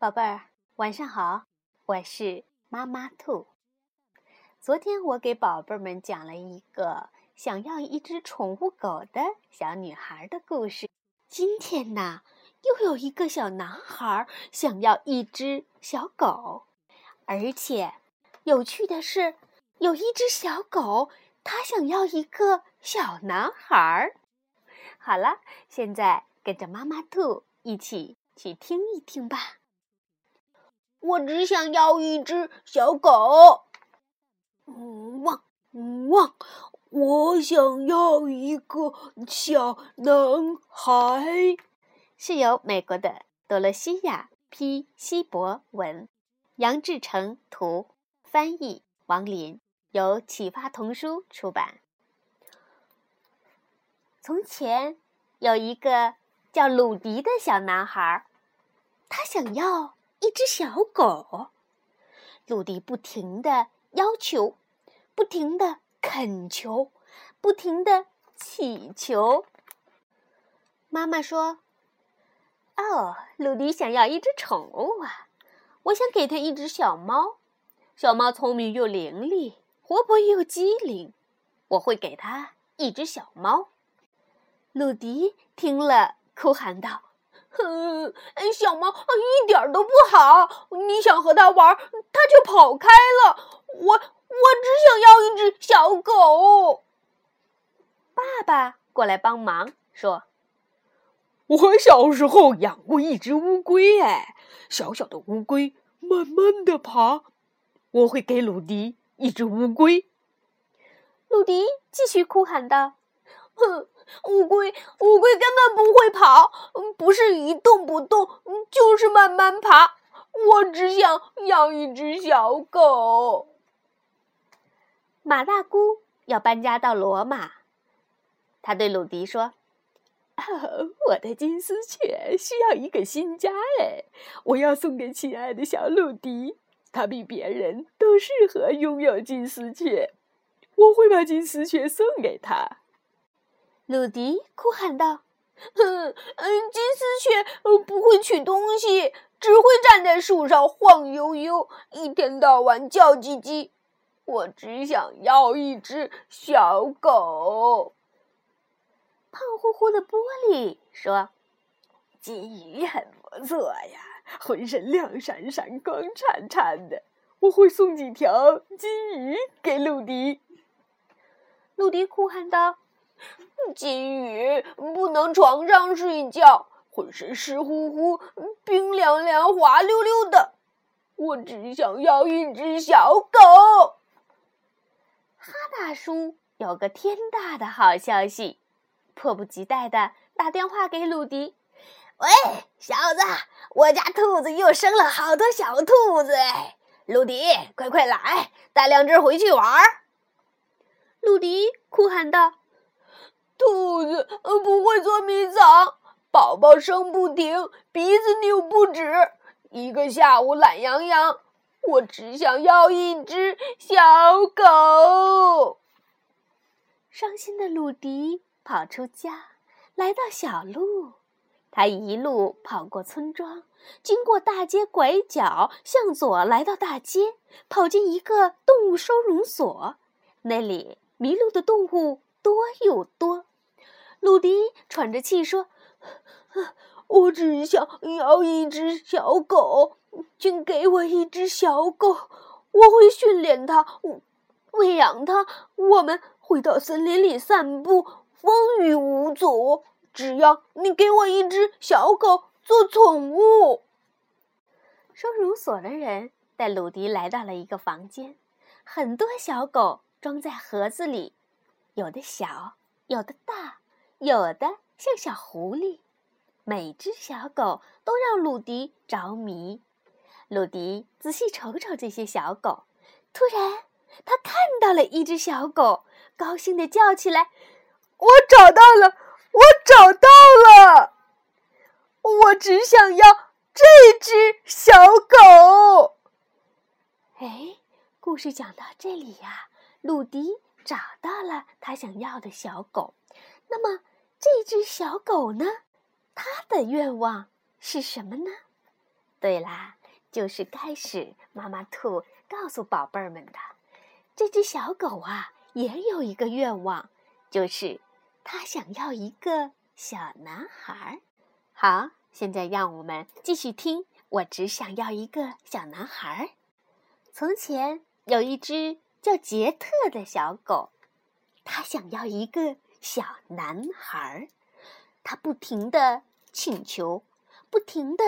宝贝儿，晚上好，我是妈妈兔。昨天我给宝贝们讲了一个想要一只宠物狗的小女孩的故事。今天呢，又有一个小男孩想要一只小狗，而且有趣的是，有一只小狗，它想要一个小男孩。好了，现在跟着妈妈兔一起去听一听吧。我只想要一只小狗。汪汪！我想要一个小男孩。是由美国的多罗西亚 ·P· 希伯文，杨志成图，翻译王林，由启发童书出版。从前有一个叫鲁迪的小男孩，他想要一只小狗。鲁迪不停的要求，不停的恳求，不停的祈求。妈妈说：“哦，鲁迪想要一只宠物啊！我想给他一只小猫。小猫聪明又伶俐，活泼又机灵。我会给他一只小猫。”鲁迪听了，哭喊道：“哼，小猫一点都不好！你想和它玩，它却跑开了。我我只想要一只小狗。”爸爸过来帮忙说：“我小时候养过一只乌龟，哎，小小的乌龟，慢慢的爬。我会给鲁迪一只乌龟。”鲁迪继续哭喊道：“哼！”乌龟，乌龟根本不会跑，不是一动不动，就是慢慢爬。我只想养一只小狗。马大姑要搬家到罗马，她对鲁迪说：“我的金丝雀需要一个新家哎，我要送给亲爱的小鲁迪，他比别人都适合拥有金丝雀。我会把金丝雀送给他。”鲁迪哭喊道：“哼，金丝雀不会取东西，只会站在树上晃悠悠，一天到晚叫唧唧。我只想要一只小狗。”胖乎乎的玻璃说：“金鱼很不错呀，浑身亮闪闪、光灿灿的。我会送几条金鱼给鲁迪。”鲁迪哭喊道。金鱼不能床上睡觉，浑身湿乎乎、冰凉凉、滑溜溜的。我只想要一只小狗。哈大叔有个天大的好消息，迫不及待的打电话给鲁迪：“喂，小子，我家兔子又生了好多小兔子！鲁迪，快快来，带两只回去玩。”鲁迪哭喊道。兔子不会捉迷藏，宝宝生不停，鼻子扭不止，一个下午懒洋洋。我只想要一只小狗。伤心的鲁迪跑出家，来到小路。他一路跑过村庄，经过大街拐角，向左来到大街，跑进一个动物收容所。那里迷路的动物多又多。鲁迪喘着气说：“我只想要一只小狗，请给我一只小狗，我会训练它，喂养它。我们会到森林里散步，风雨无阻。只要你给我一只小狗做宠物。”收容所的人带鲁迪来到了一个房间，很多小狗装在盒子里，有的小，有的大。有的像小狐狸，每只小狗都让鲁迪着迷。鲁迪仔细瞅瞅这些小狗，突然他看到了一只小狗，高兴地叫起来：“我找到了！我找到了！我只想要这只小狗！”哎，故事讲到这里呀，鲁迪找到了他想要的小狗。那么，这只小狗呢？它的愿望是什么呢？对啦，就是开始妈妈兔告诉宝贝儿们的。这只小狗啊，也有一个愿望，就是它想要一个小男孩。好，现在让我们继续听。我只想要一个小男孩。从前有一只叫杰特的小狗，它想要一个小男孩。他不停的请求，不停的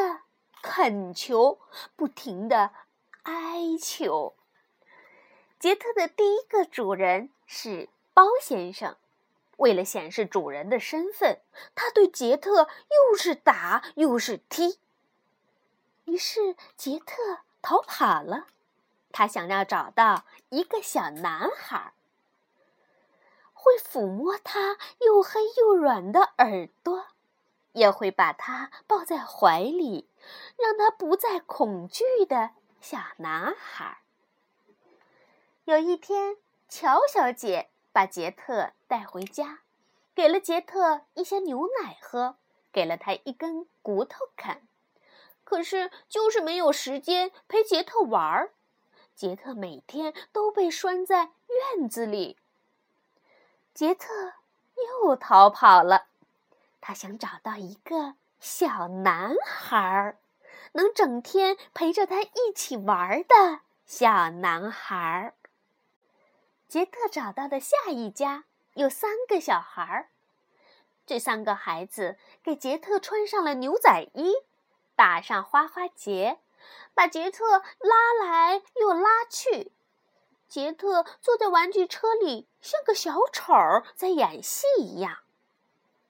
恳求，不停的哀求。杰特的第一个主人是包先生，为了显示主人的身份，他对杰特又是打又是踢。于是杰特逃跑了，他想要找到一个小男孩，会抚摸他又黑又软的耳朵，也会把他抱在怀里，让他不再恐惧的小男孩。有一天，乔小姐把杰特带回家，给了杰特一些牛奶喝，给了他一根骨头啃。可是，就是没有时间陪杰特玩儿。杰特每天都被拴在院子里。杰特又逃跑了。他想找到一个小男孩，能整天陪着他一起玩的小男孩。杰特找到的下一家有三个小孩，这三个孩子给杰特穿上了牛仔衣。打上花花结，把杰特拉来又拉去。杰特坐在玩具车里，像个小丑在演戏一样。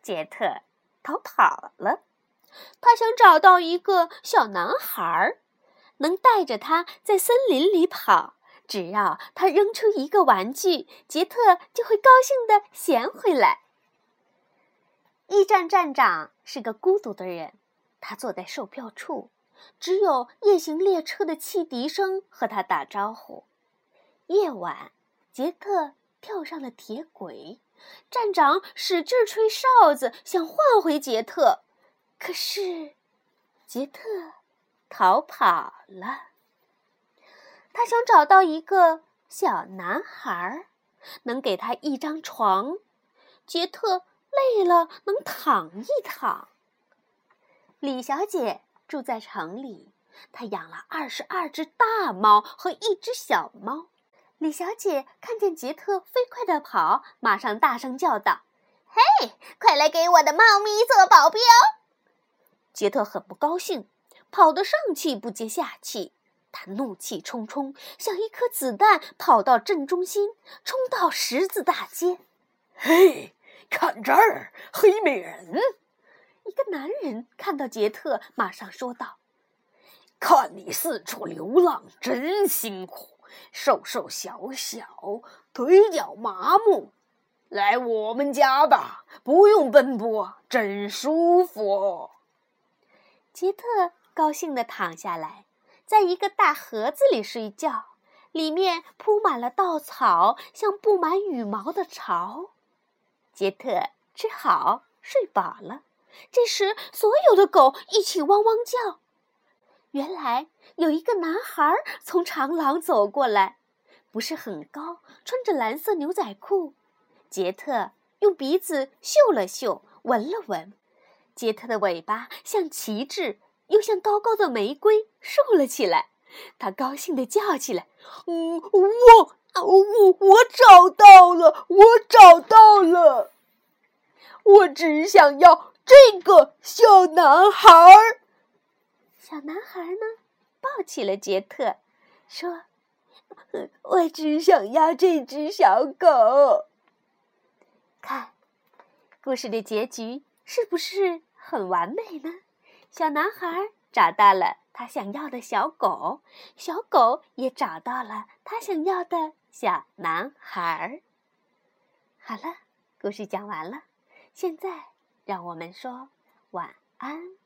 杰特逃跑了，他想找到一个小男孩，能带着他在森林里跑。只要他扔出一个玩具，杰特就会高兴的衔回来。驿站站长是个孤独的人。他坐在售票处，只有夜行列车的汽笛声和他打招呼。夜晚，杰特跳上了铁轨，站长使劲吹哨子，想唤回杰特，可是杰特逃跑了。他想找到一个小男孩，能给他一张床。杰特累了，能躺一躺。李小姐住在城里，她养了二十二只大猫和一只小猫。李小姐看见杰特飞快地跑，马上大声叫道：“嘿，快来给我的猫咪做保镖！”杰特很不高兴，跑得上气不接下气。他怒气冲冲，像一颗子弹跑到镇中心，冲到十字大街。“嘿，看这儿，黑美人！”一个男人看到杰特，马上说道：“看你四处流浪，真辛苦，瘦瘦小小，腿脚麻木。来我们家吧，不用奔波，真舒服。”杰特高兴地躺下来，在一个大盒子里睡觉，里面铺满了稻草，像布满羽毛的巢。杰特吃好睡饱了。这时，所有的狗一起汪汪叫。原来有一个男孩从长廊走过来，不是很高，穿着蓝色牛仔裤。杰特用鼻子嗅了嗅，闻了闻，杰特的尾巴像旗帜，又像高高的玫瑰，竖了起来。他高兴地叫起来：“嗯，我，我，我找到了，我找到了！我只想要。”这个小男孩儿，小男孩呢，抱起了杰特，说：“我只想要这只小狗。”看，故事的结局是不是很完美呢？小男孩找到了他想要的小狗，小狗也找到了他想要的小男孩。好了，故事讲完了，现在。让我们说晚安。